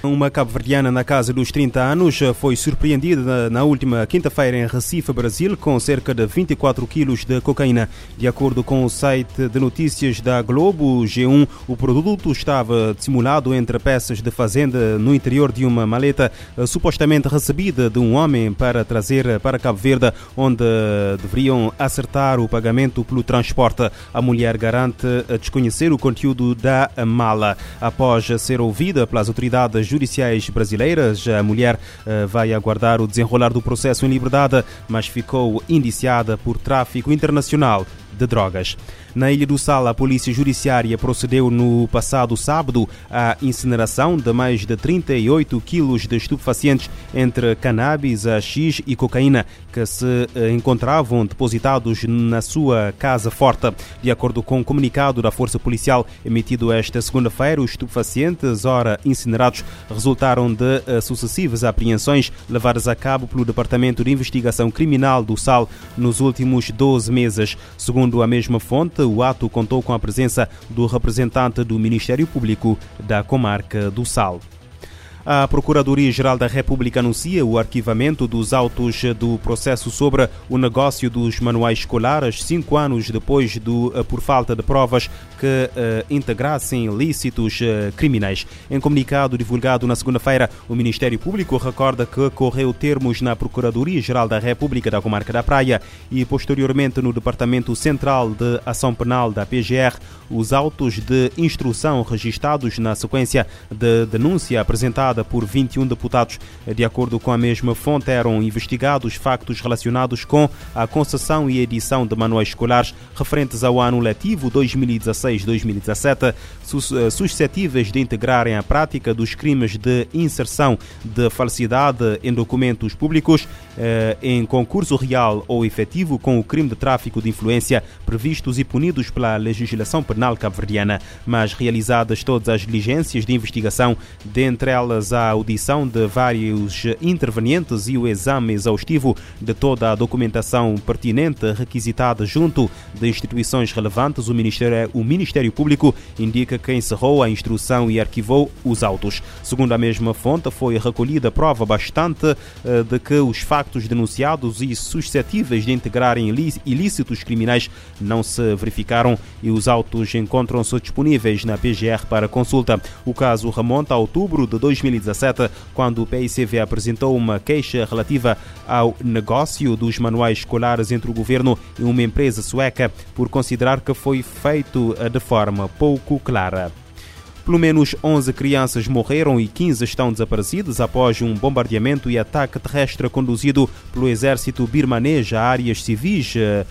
Uma cabo-verdiana na casa dos 30 anos foi surpreendida na última quinta-feira em Recife, Brasil, com cerca de 24 quilos de cocaína. De acordo com o site de notícias da Globo G1, o produto estava dissimulado entre peças de fazenda no interior de uma maleta supostamente recebida de um homem para trazer para Cabo Verde, onde deveriam acertar o pagamento pelo transporte. A mulher garante desconhecer o conteúdo da mala. Após ser ouvida pelas autoridades judiciais brasileiras, a mulher eh, vai aguardar o desenrolar do processo em liberdade, mas ficou indiciada por tráfico internacional de drogas. Na Ilha do Sal, a Polícia Judiciária procedeu no passado sábado à incineração de mais de 38 quilos de estupefacientes entre cannabis, X e cocaína que se eh, encontravam depositados na sua casa forte. De acordo com o um comunicado da Força Policial emitido esta segunda-feira, os estupefacientes, ora incinerados, resultaram de eh, sucessivas apreensões levadas a cabo pelo Departamento de Investigação Criminal do Sal nos últimos 12 meses. Segundo a mesma fonte, o ato contou com a presença do representante do Ministério Público da comarca do Sal. A Procuradoria-Geral da República anuncia o arquivamento dos autos do processo sobre o negócio dos manuais escolares, cinco anos depois do, eh, por falta de provas que uh, integrassem ilícitos uh, criminais. Em comunicado divulgado na segunda-feira, o Ministério Público recorda que correu termos na Procuradoria-Geral da República da Comarca da Praia e, posteriormente, no Departamento Central de Ação Penal da PGR, os autos de instrução registados na sequência de denúncia apresentada por 21 deputados. De acordo com a mesma fonte, eram investigados factos relacionados com a concessão e edição de manuais escolares referentes ao ano letivo 2016-2017, eh, suscetíveis de integrarem a prática dos crimes de inserção de falsidade em documentos públicos eh, em concurso real ou efetivo com o crime de tráfico de influência previstos e punidos pela legislação penal cabo-verdiana, mas realizadas todas as diligências de investigação, dentre elas a audição de vários intervenientes e o exame exaustivo de toda a documentação pertinente requisitada junto de instituições relevantes, o Ministério, o Ministério Público indica que encerrou a instrução e arquivou os autos. Segundo a mesma fonte, foi recolhida prova bastante eh, de que os factos denunciados e suscetíveis de integrarem ilícitos criminais não se verificaram e os autos encontram-se disponíveis na PGR para consulta. O caso remonta a outubro de 2020 2017, quando o PICV apresentou uma queixa relativa ao negócio dos manuais escolares entre o governo e uma empresa sueca por considerar que foi feito de forma pouco clara. Pelo menos 11 crianças morreram e 15 estão desaparecidas após um bombardeamento e ataque terrestre conduzido pelo exército birmanês a áreas civis uh,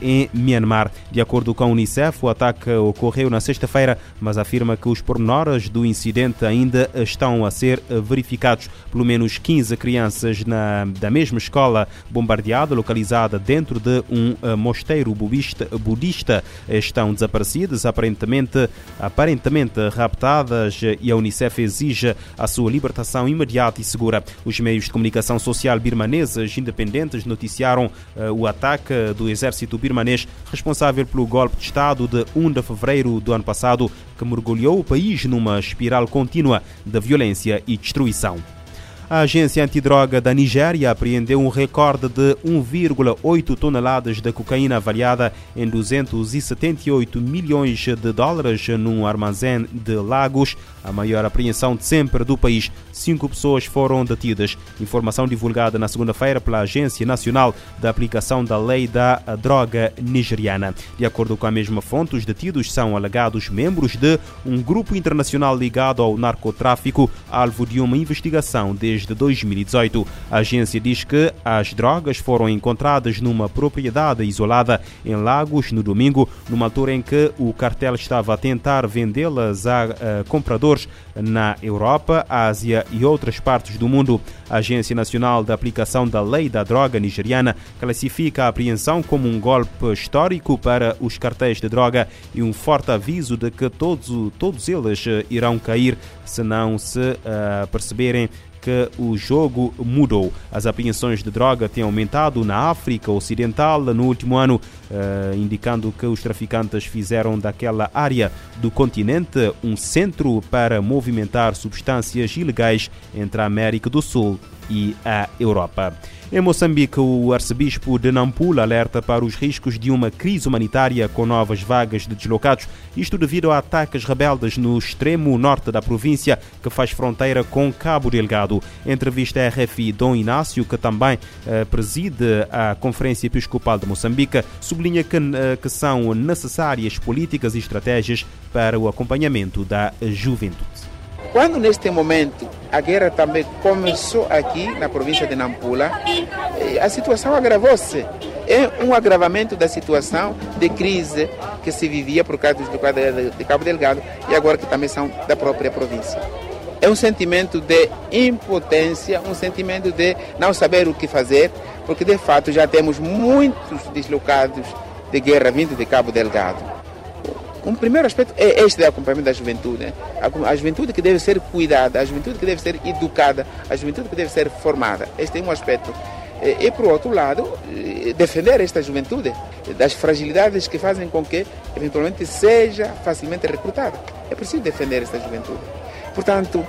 em Myanmar. De acordo com a Unicef, o ataque ocorreu na sexta-feira, mas afirma que os pormenores do incidente ainda estão a ser verificados. Pelo menos 15 crianças na, da mesma escola bombardeada, localizada dentro de um uh, mosteiro budista, budista, estão desaparecidas, aparentemente, aparentemente raptadas e a Unicef exige a sua libertação imediata e segura. Os meios de comunicação social birmaneses independentes noticiaram uh, o ataque do exército birmanês responsável pelo golpe de Estado de 1 de fevereiro do ano passado, que mergulhou o país numa espiral contínua de violência e destruição. A agência antidroga da Nigéria apreendeu um recorde de 1,8 toneladas de cocaína avaliada em 278 milhões de dólares num armazém de Lagos, a maior apreensão de sempre do país. Cinco pessoas foram detidas. Informação divulgada na segunda-feira pela Agência Nacional da Aplicação da Lei da Droga Nigeriana. De acordo com a mesma fonte, os detidos são alegados membros de um grupo internacional ligado ao narcotráfico, alvo de uma investigação desde desde 2018. A agência diz que as drogas foram encontradas numa propriedade isolada em Lagos no domingo, numa altura em que o cartel estava a tentar vendê-las a, a compradores na Europa, Ásia e outras partes do mundo. A Agência Nacional da Aplicação da Lei da Droga nigeriana classifica a apreensão como um golpe histórico para os cartéis de droga e um forte aviso de que todos, todos eles irão cair se não se uh, perceberem que o jogo mudou. As apreensões de droga têm aumentado na África Ocidental no último ano, eh, indicando que os traficantes fizeram daquela área do continente um centro para movimentar substâncias ilegais entre a América do Sul e a Europa. Em Moçambique, o arcebispo de Nampula alerta para os riscos de uma crise humanitária com novas vagas de deslocados, isto devido a ataques rebeldes no extremo norte da província, que faz fronteira com Cabo Delgado. Em entrevista à RFI, Dom Inácio, que também eh, preside a Conferência Episcopal de Moçambique, sublinha que, eh, que são necessárias políticas e estratégias para o acompanhamento da juventude. Quando neste momento a guerra também começou aqui na província de Nampula, eh, a situação agravou-se. É um agravamento da situação de crise que se vivia por causa do de Cabo Delgado e agora que também são da própria província. É um sentimento de impotência, um sentimento de não saber o que fazer, porque de fato já temos muitos deslocados de guerra vindo de Cabo Delgado. Um primeiro aspecto é este do acompanhamento da juventude. Né? A, juventude que deve ser cuidada, a juventude que deve ser educada, a juventude que deve ser formada. Este é um aspecto. E, por outro lado, defender esta juventude das fragilidades que fazem com que, eventualmente, seja facilmente recrutada. É preciso defender esta juventude. Portanto,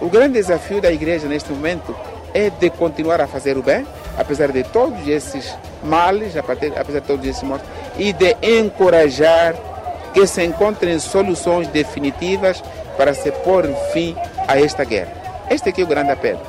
o grande desafio da igreja neste momento é de continuar a fazer o bem, apesar de todos esses males, apesar de todos esses mortos, e de encorajar que se encontrem soluções definitivas para se pôr fim a esta guerra. Este aqui é o grande apelo.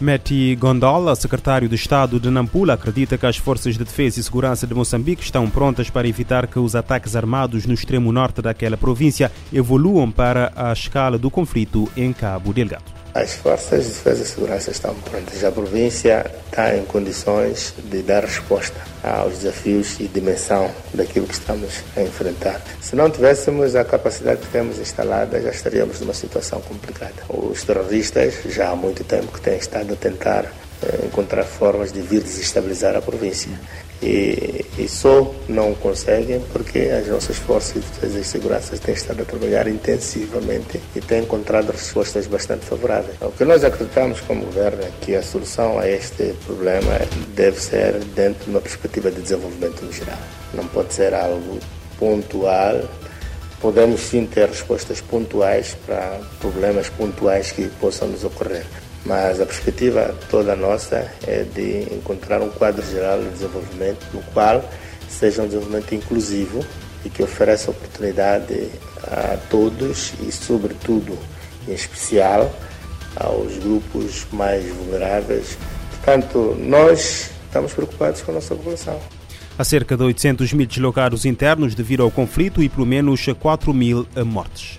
Meti Gondola, secretário de Estado de Nampula, acredita que as forças de defesa e segurança de Moçambique estão prontas para evitar que os ataques armados no extremo norte daquela província evoluam para a escala do conflito em Cabo Delgado. As forças de defesa e segurança estão prontas. A província está em condições de dar resposta aos desafios e dimensão daquilo que estamos a enfrentar. Se não tivéssemos a capacidade que temos instalada, já estaríamos numa situação complicada. Os terroristas já há muito tempo que têm estado a tentar encontrar formas de vir desestabilizar a província. E, e, só não conseguem porque as nossas forças de defesa e segurança têm estado a trabalhar intensivamente e têm encontrado respostas bastante favoráveis. O que nós acreditamos como governo é que a solução a este problema deve ser dentro de uma perspectiva de desenvolvimento geral. Não pode ser algo pontual. Podemos sim ter respostas pontuais para problemas pontuais que possam nos ocorrer mas a perspectiva toda nossa é de encontrar um quadro geral de desenvolvimento no qual seja um desenvolvimento inclusivo e que ofereça oportunidade a todos e, sobretudo, em especial, aos grupos mais vulneráveis. Portanto, nós estamos preocupados com a nossa população. Há cerca de 800 mil deslocados internos devido ao conflito e pelo menos 4 mil mortes.